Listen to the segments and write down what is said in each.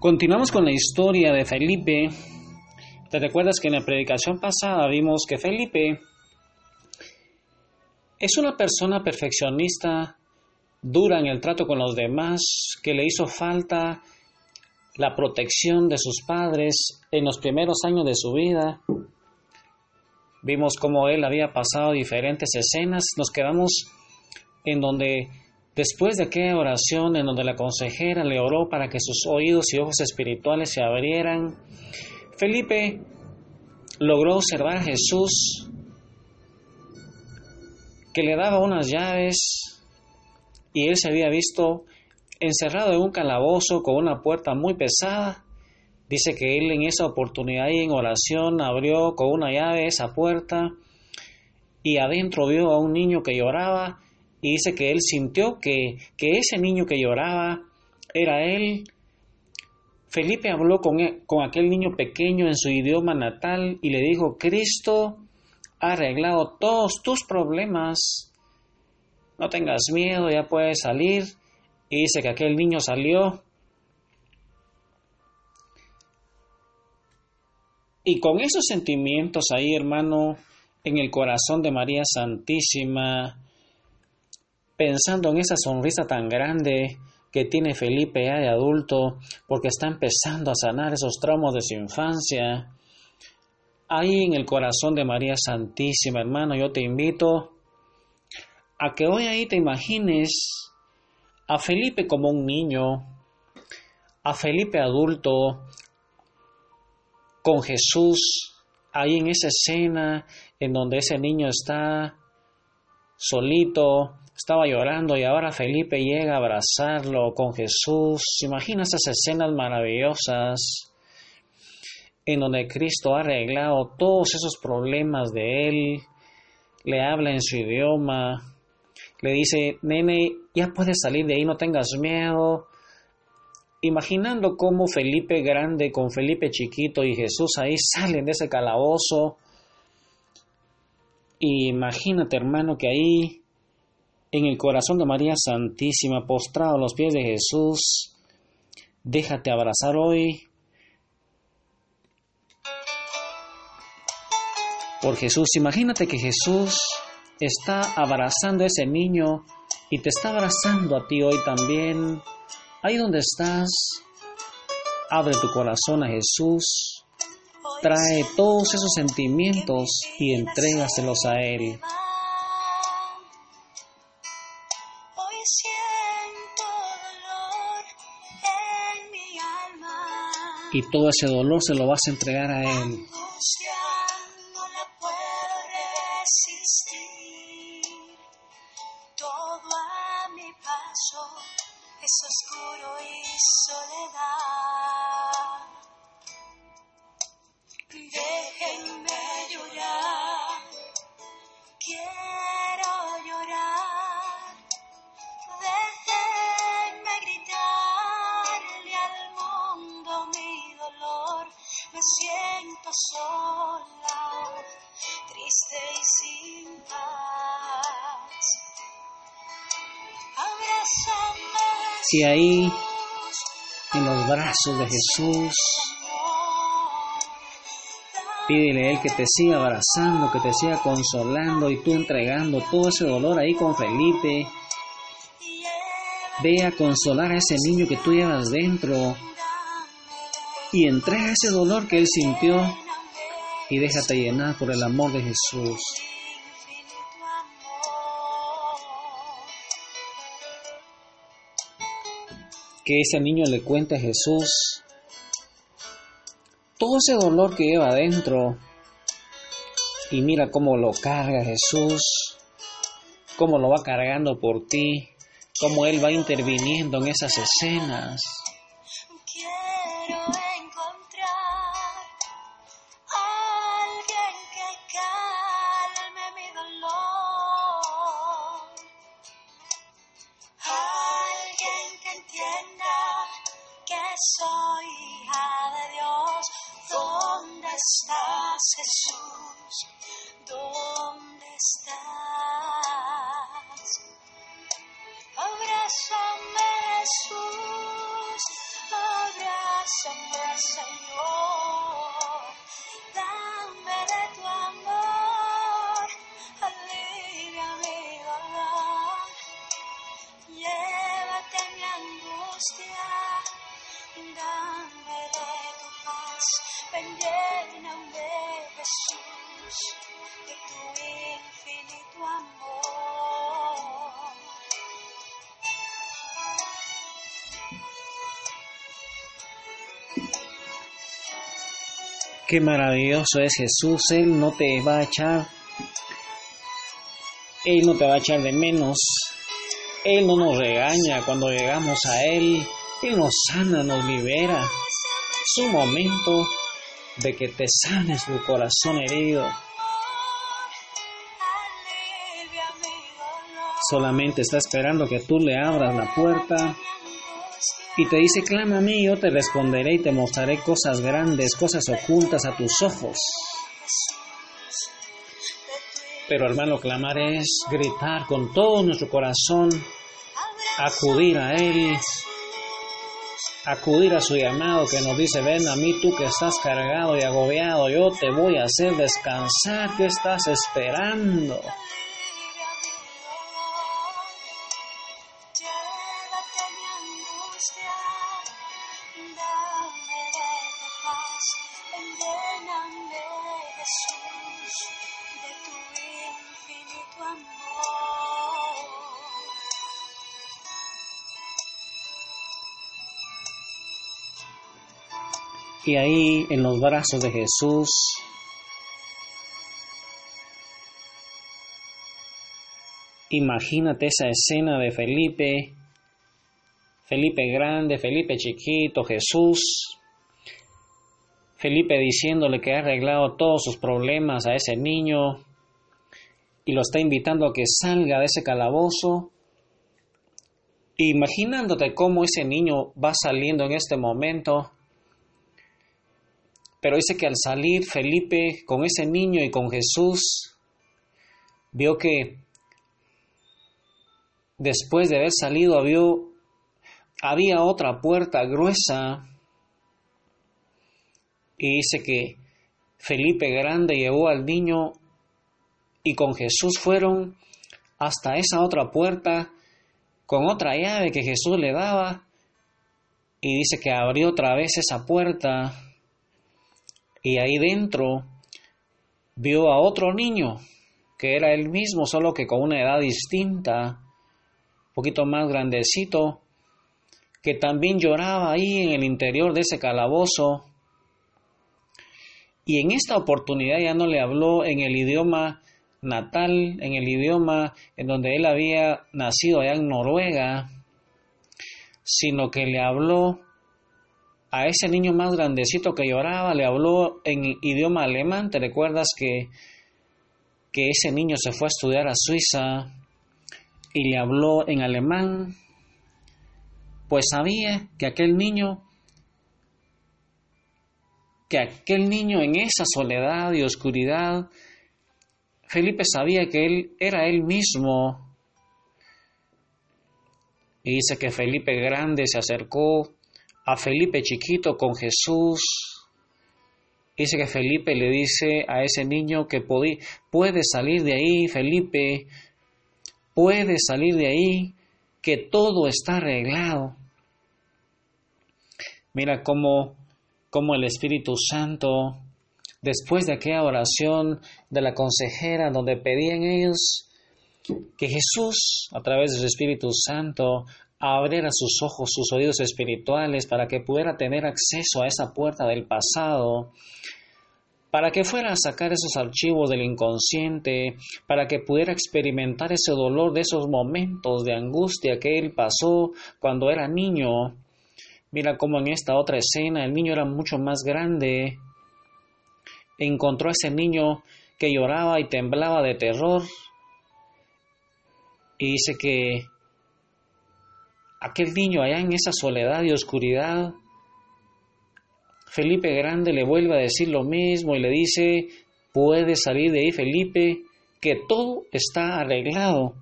Continuamos con la historia de Felipe. ¿Te recuerdas que en la predicación pasada vimos que Felipe es una persona perfeccionista, dura en el trato con los demás, que le hizo falta la protección de sus padres en los primeros años de su vida? Vimos cómo él había pasado diferentes escenas, nos quedamos en donde Después de aquella oración en donde la consejera le oró para que sus oídos y ojos espirituales se abrieran, Felipe logró observar a Jesús que le daba unas llaves y él se había visto encerrado en un calabozo con una puerta muy pesada. Dice que él en esa oportunidad y en oración abrió con una llave esa puerta y adentro vio a un niño que lloraba y dice que él sintió que, ese niño que lloraba era él. Felipe habló con, e, con aquel niño pequeño en su idioma natal y le dijo, Cristo ha arreglado todos tus problemas. No tengas miedo, ya puedes salir. Y dice que aquel niño salió. Y con esos sentimientos ahí, hermano, en el corazón de María Santísima, pensando en esa sonrisa tan grande que tiene Felipe ya de adulto, porque está empezando a sanar esos traumas de su infancia. Ahí en el corazón de María Santísima, hermano, yo te invito a que hoy ahí te imagines a Felipe como un niño, a Felipe adulto, con Jesús, ahí en esa escena en donde ese niño está solito, estaba llorando y ahora Felipe llega a abrazarlo con Jesús. Imagina esas escenas maravillosas en donde Cristo ha arreglado todos esos problemas de él, le habla en su idioma, le dice, nene, ya puedes salir de ahí, no tengas miedo. Imaginando cómo Felipe grande con Felipe chiquito y Jesús ahí salen de ese calabozo. Imagínate, hermano, que ahí en el corazón de María Santísima, postrado a los pies de Jesús, déjate abrazar hoy por Jesús. Imagínate que Jesús está abrazando a ese niño y te está abrazando a ti hoy también. Ahí donde estás, abre tu corazón a Jesús, trae todos esos sentimientos y entrégaselos a Él. y todo ese dolor se lo vas a entregar a Él. Y ahí, en los brazos de Jesús, pídele a Él que te siga abrazando, que te siga consolando y tú entregando todo ese dolor ahí con Felipe. Ve a consolar a ese niño que tú llevas dentro y entrega ese dolor que él sintió y déjate llenar por el amor de Jesús. Que ese niño le cuente a Jesús todo ese dolor que lleva adentro y mira cómo lo carga Jesús, cómo lo va cargando por ti, cómo Él va interviniendo en esas escenas. ¿Dónde estás? Abrázame, Jesús. Abrázame. Señor, dame de tu amor, alivia mi dolor, llévate mi angustia, dame de tu paz, ven Qué maravilloso es Jesús, Él no te va a echar, Él no te va a echar de menos, Él no nos regaña cuando llegamos a Él, Él nos sana, nos libera. Es un momento de que te sanes tu corazón herido. Solamente está esperando que tú le abras la puerta y te dice, clama a mí, yo te responderé y te mostraré cosas grandes, cosas ocultas a tus ojos. Pero hermano, clamar es gritar con todo nuestro corazón, acudir a Él, acudir a su llamado que nos dice, ven a mí tú que estás cargado y agobiado, yo te voy a hacer descansar, ¿qué estás esperando? Y ahí en los brazos de Jesús, imagínate esa escena de Felipe, Felipe grande, Felipe chiquito, Jesús, Felipe diciéndole que ha arreglado todos sus problemas a ese niño y lo está invitando a que salga de ese calabozo. Imaginándote cómo ese niño va saliendo en este momento, pero dice que al salir Felipe con ese niño y con Jesús, vio que después de haber salido vio, había otra puerta gruesa. Y dice que Felipe grande llevó al niño y con Jesús fueron hasta esa otra puerta con otra llave que Jesús le daba. Y dice que abrió otra vez esa puerta y ahí dentro vio a otro niño que era él mismo, solo que con una edad distinta, un poquito más grandecito, que también lloraba ahí en el interior de ese calabozo. Y en esta oportunidad ya no le habló en el idioma natal, en el idioma en donde él había nacido allá en Noruega, sino que le habló a ese niño más grandecito que lloraba, le habló en idioma alemán. ¿Te recuerdas que, que ese niño se fue a estudiar a Suiza y le habló en alemán? Pues sabía que aquel niño, que aquel niño en esa soledad y oscuridad, Felipe sabía que él era él mismo. Y dice que Felipe grande se acercó a Felipe chiquito con Jesús. Dice que Felipe le dice a ese niño que puede salir de ahí, Felipe, puede salir de ahí, que todo está arreglado. Mira cómo, cómo el Espíritu Santo, después de aquella oración de la consejera donde pedían ellos que Jesús, a través de su Espíritu Santo, abriera sus ojos, sus oídos espirituales para que pudiera tener acceso a esa puerta del pasado, para que fuera a sacar esos archivos del inconsciente, para que pudiera experimentar ese dolor de esos momentos de angustia que él pasó cuando era niño. Mira cómo en esta otra escena el niño era mucho más grande. Encontró a ese niño que lloraba y temblaba de terror. Y dice que aquel niño allá en esa soledad y oscuridad, Felipe Grande le vuelve a decir lo mismo y le dice, puedes salir de ahí, Felipe, que todo está arreglado.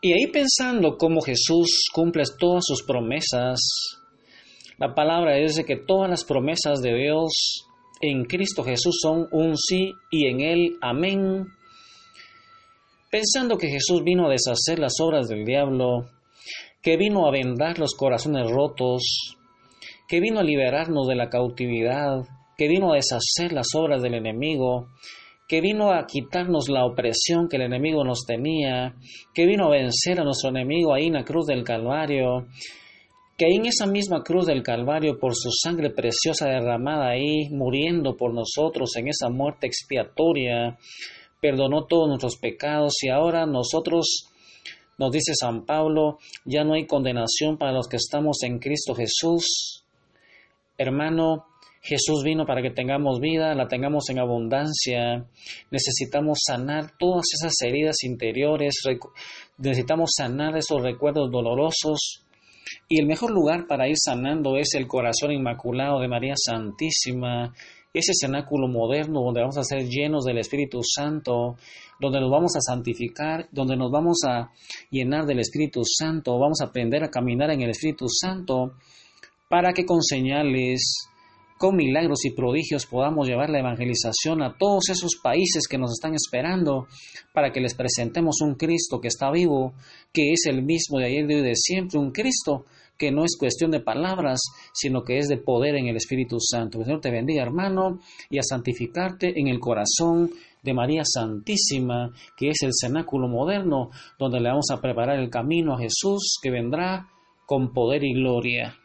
Y ahí pensando cómo Jesús cumple todas sus promesas, la palabra dice que todas las promesas de Dios en Cristo Jesús son un sí y en Él amén. Pensando que Jesús vino a deshacer las obras del diablo, que vino a vendar los corazones rotos, que vino a liberarnos de la cautividad, que vino a deshacer las obras del enemigo, que vino a quitarnos la opresión que el enemigo nos tenía, que vino a vencer a nuestro enemigo ahí en la cruz del Calvario, que ahí en esa misma cruz del Calvario, por su sangre preciosa derramada ahí, muriendo por nosotros en esa muerte expiatoria, perdonó todos nuestros pecados y ahora nosotros, nos dice San Pablo, ya no hay condenación para los que estamos en Cristo Jesús. Hermano, Jesús vino para que tengamos vida, la tengamos en abundancia. Necesitamos sanar todas esas heridas interiores, necesitamos sanar esos recuerdos dolorosos. Y el mejor lugar para ir sanando es el corazón inmaculado de María Santísima, ese cenáculo moderno donde vamos a ser llenos del Espíritu Santo, donde nos vamos a santificar, donde nos vamos a llenar del Espíritu Santo, vamos a aprender a caminar en el Espíritu Santo, para que con señales, con milagros y prodigios podamos llevar la evangelización a todos esos países que nos están esperando para que les presentemos un Cristo que está vivo, que es el mismo de ayer, de hoy, de siempre, un Cristo que no es cuestión de palabras, sino que es de poder en el Espíritu Santo. Señor te bendiga, hermano, y a santificarte en el corazón de María Santísima, que es el cenáculo moderno, donde le vamos a preparar el camino a Jesús que vendrá con poder y gloria.